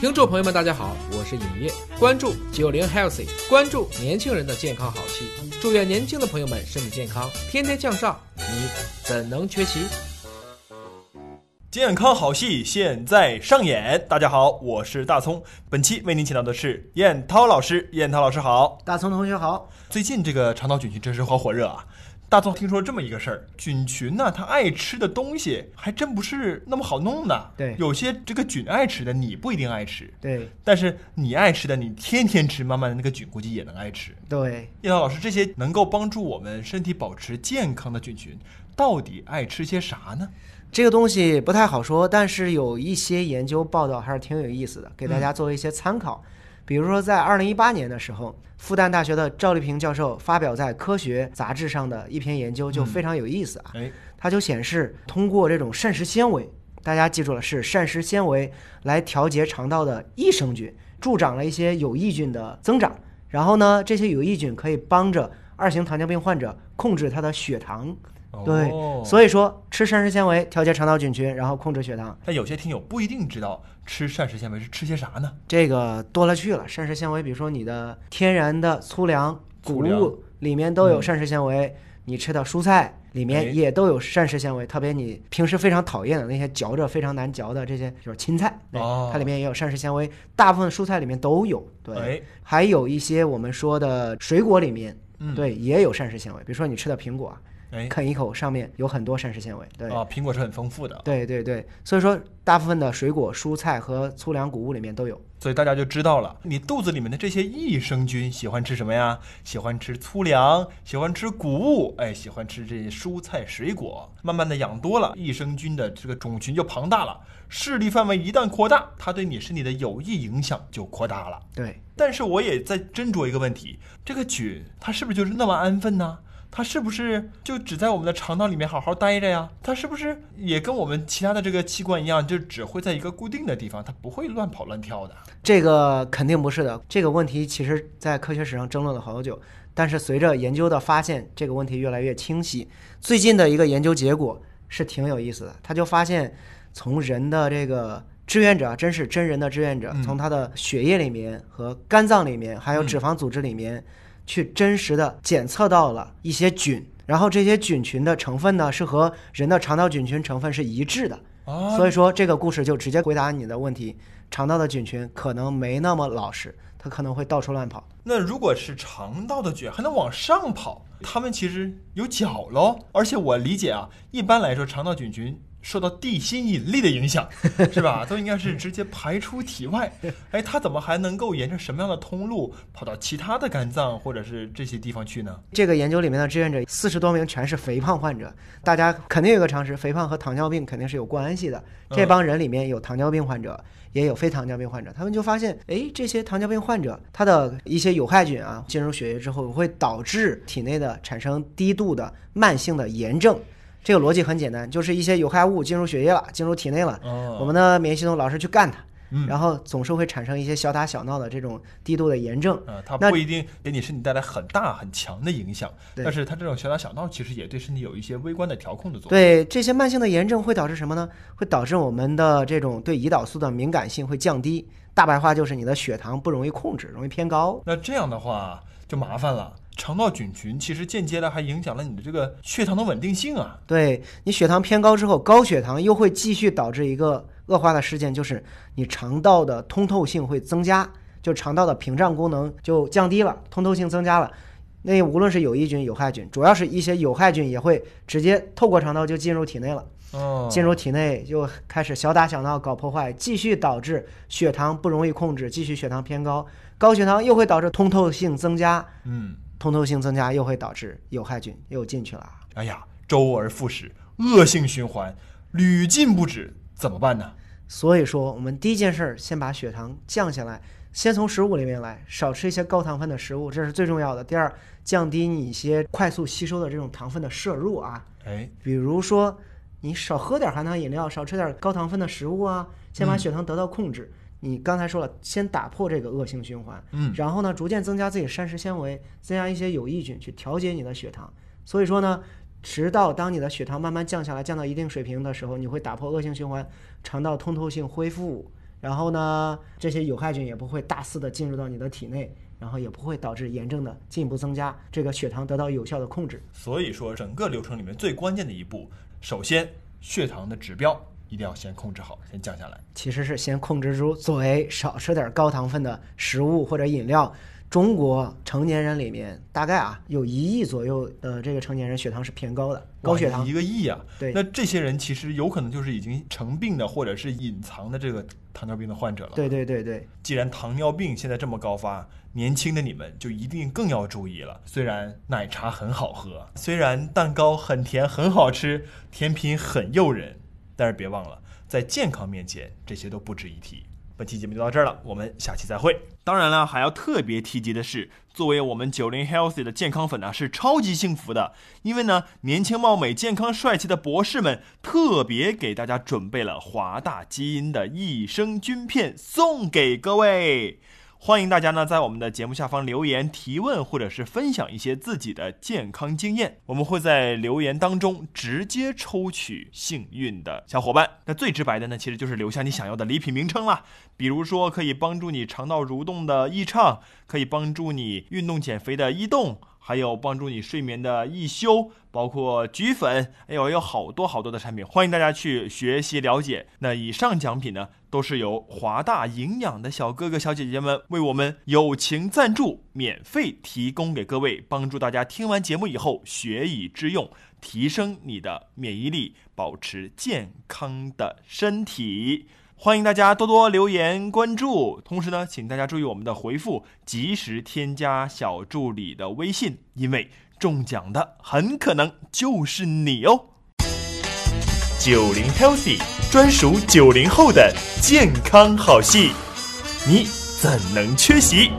听众朋友们，大家好，我是尹烨，关注九零 healthy，关注年轻人的健康好戏，祝愿年轻的朋友们身体健康，天天向上，你怎能缺席？健康好戏现在上演，大家好，我是大葱，本期为您请到的是燕涛老师，燕涛老师好，大葱同学好。最近这个肠道菌群真是好火热啊！大葱听说这么一个事儿，菌群呢，它爱吃的东西还真不是那么好弄的。对有些这个菌爱吃的，你不一定爱吃。对但是你爱吃的，你天天吃，慢慢的那个菌估计也能爱吃。对，叶涛老师，这些能够帮助我们身体保持健康的菌群，到底爱吃些啥呢？这个东西不太好说，但是有一些研究报道还是挺有意思的，给大家作为一些参考。比如说，在二零一八年的时候，复旦大学的赵立平教授发表在《科学》杂志上的一篇研究就非常有意思啊。哎，它就显示，通过这种膳食纤维，大家记住了，是膳食纤维来调节肠道的益生菌，助长了一些有益菌的增长。然后呢，这些有益菌可以帮着二型糖尿病患者控制他的血糖。对，哦所以说吃膳食纤维调节肠道菌群，然后控制血糖，但有些听友不一定知道吃膳食纤维是吃些啥呢？这个多了去了。膳食纤维，比如说你的天然的粗粮、谷物里面都有嗯。膳食纤维，你吃的蔬菜里哎。面也都有膳食纤维，特别你平时非常讨厌的那些嚼着非常难嚼的这些，就是青菜，对，哦。它里面也有膳食纤维，大部分蔬菜里面都有。对，哎，还有一些我们说的水果里面，嗯，对，也有膳食纤维，比如说你吃的苹果，哎，啃一口上面有很多膳食纤维，对。啊，苹果是很丰富的，对对对，所以说大部分的水果、蔬菜和粗粮谷物里面都有。所以大家就知道了，你肚子里面的这些益生菌喜欢吃什么呀？喜欢吃粗粮，喜欢吃谷物，哎，喜欢吃这些蔬菜水果。慢慢的养多了，益生菌的这个种群就庞大了，势力范围一旦扩大，它对你身体的有益影响就扩大了。对，但是我也在斟酌一个问题：这个菌它是不是就是那么安分呢？它是不是就只在我们的肠道里面好好待着呀？它是不是也跟我们其他的这个器官一样，就只会在一个固定的地方，它不会乱跑乱跳的？这个肯定不是的。这个问题其实在科学史上争论了好久，但是随着研究的发现，这个问题越来越清晰。最近的一个研究结果是挺有意思的，他就发现从人的这个志愿者，真是真人的志愿者，从他的血液里面和肝脏里面，还有脂肪组织里面，去真实的检测到了一些菌。然后这些菌群的成分呢，是和人的肠道菌群成分是一致的，啊，所以说这个故事就直接回答你的问题：肠道的菌群可能没那么老实，它可能会到处乱跑。那如果是肠道的菌还能往上跑，它们其实有脚喽。而且我理解啊，一般来说肠道菌群受到地心引力的影响，是吧？都应该是直接排出体外。哎，它怎么还能够沿着什么样的通路跑到其他的肝脏或者是这些地方去呢？这个研究里面的志愿者四十多名全是肥胖患者，大家肯定有个常识，肥胖和糖尿病肯定是有关系的。这帮人里面有糖尿病患者，也有非糖尿病患者，他们就发现，哎，这些糖尿病患者他的一些有害菌啊进入血液之后，会导致体内的产生低度的慢性的炎症。这个逻辑很简单，就是一些有害物进入血液了，进入体内了，哦我们的免疫系统老是去干它，嗯然后总是会产生一些小打小闹的这种低度的炎症。啊，它不一定给你身体带来很大很强的影响，但是它这种小打小闹其实也对身体有一些微观的调控的作用。对这些慢性的炎症会导致什么呢？会导致我们的这种对胰岛素的敏感性会降低。大白话就是你的血糖不容易控制，容易偏高。那这样的话就麻烦了，肠道菌群其实间接的还影响了你的这个血糖的稳定性啊。对你血糖偏高之后，高血糖又会继续导致一个恶化的事件，就是你肠道的通透性会增加，就肠道的屏障功能就降低了，通透性增加了。那无论是有益菌、有害菌，主要是一些有害菌也会直接透过肠道就进入体内了。哦，进入体内就开始小打小闹搞破坏，继续导致血糖不容易控制，继续血糖偏高，高血糖又会导致通透性增加，嗯，通透性增加又会导致有害菌又进去了。哎呀，周而复始，恶性循环，屡禁不止，怎么办呢？所以说，我们第一件事儿先把血糖降下来，先从食物里面来，少吃一些高糖分的食物，这是最重要的。第二，降低你一些快速吸收的这种糖分的摄入啊，哎，比如说你少喝点含糖饮料，少吃点高糖分的食物啊，先把血糖得到控制。你刚才说了，先打破这个恶性循环，嗯，然后呢，逐渐增加自己膳食纤维，增加一些有益菌去调节你的血糖。所以说呢，直到当你的血糖慢慢降下来，降到一定水平的时候，你会打破恶性循环，肠道通透性恢复，然后呢，这些有害菌也不会大肆的进入到你的体内，然后也不会导致炎症的进一步增加，这个血糖得到有效的控制。所以说，整个流程里面最关键的一步，首先血糖的指标一定要先控制好，先降下来。其实是先控制住作为少吃点高糖分的食物或者饮料。中国成年人里面大概啊有一亿左右的这个成年人血糖是偏高的，高血糖一个亿啊！对那这些人其实有可能就是已经成病的，或者是隐藏的这个糖尿病的患者了。对对对对，既然糖尿病现在这么高发，年轻的你们就一定更要注意了。虽然奶茶很好喝，虽然蛋糕很甜很好吃，甜品很诱人，但是别忘了，在健康面前，这些都不值一提。本期节目就到这儿了，我们下期再会。当然了，还要特别提及的是，作为我们九零 healthy 的健康粉呢，是超级幸福的，因为呢，年轻貌美、健康帅气的博士们特别给大家准备了华大基因的益生菌片送给各位。欢迎大家呢在我们的节目下方留言提问，或者是分享一些自己的健康经验，我们会在留言当中直接抽取幸运的小伙伴。那最直白的呢，其实就是留下你想要的礼品名称啦，比如说可以帮助你肠道蠕动的益畅，可以帮助你运动减肥的益动。还有帮助你睡眠的益休，包括菊粉，哎呦，有好多好多的产品，欢迎大家去学习了解。那以上奖品呢，都是由华大营养的小哥哥小姐姐们为我们友情赞助，免费提供给各位，帮助大家听完节目以后学以致用，提升你的免疫力，保持健康的身体。欢迎大家多多留言关注，同时呢，请大家注意我们的回复，及时添加小助理的微信，因为中奖的很可能就是你哦。九零 healthy 专属九零后的健康好戏，你怎能缺席？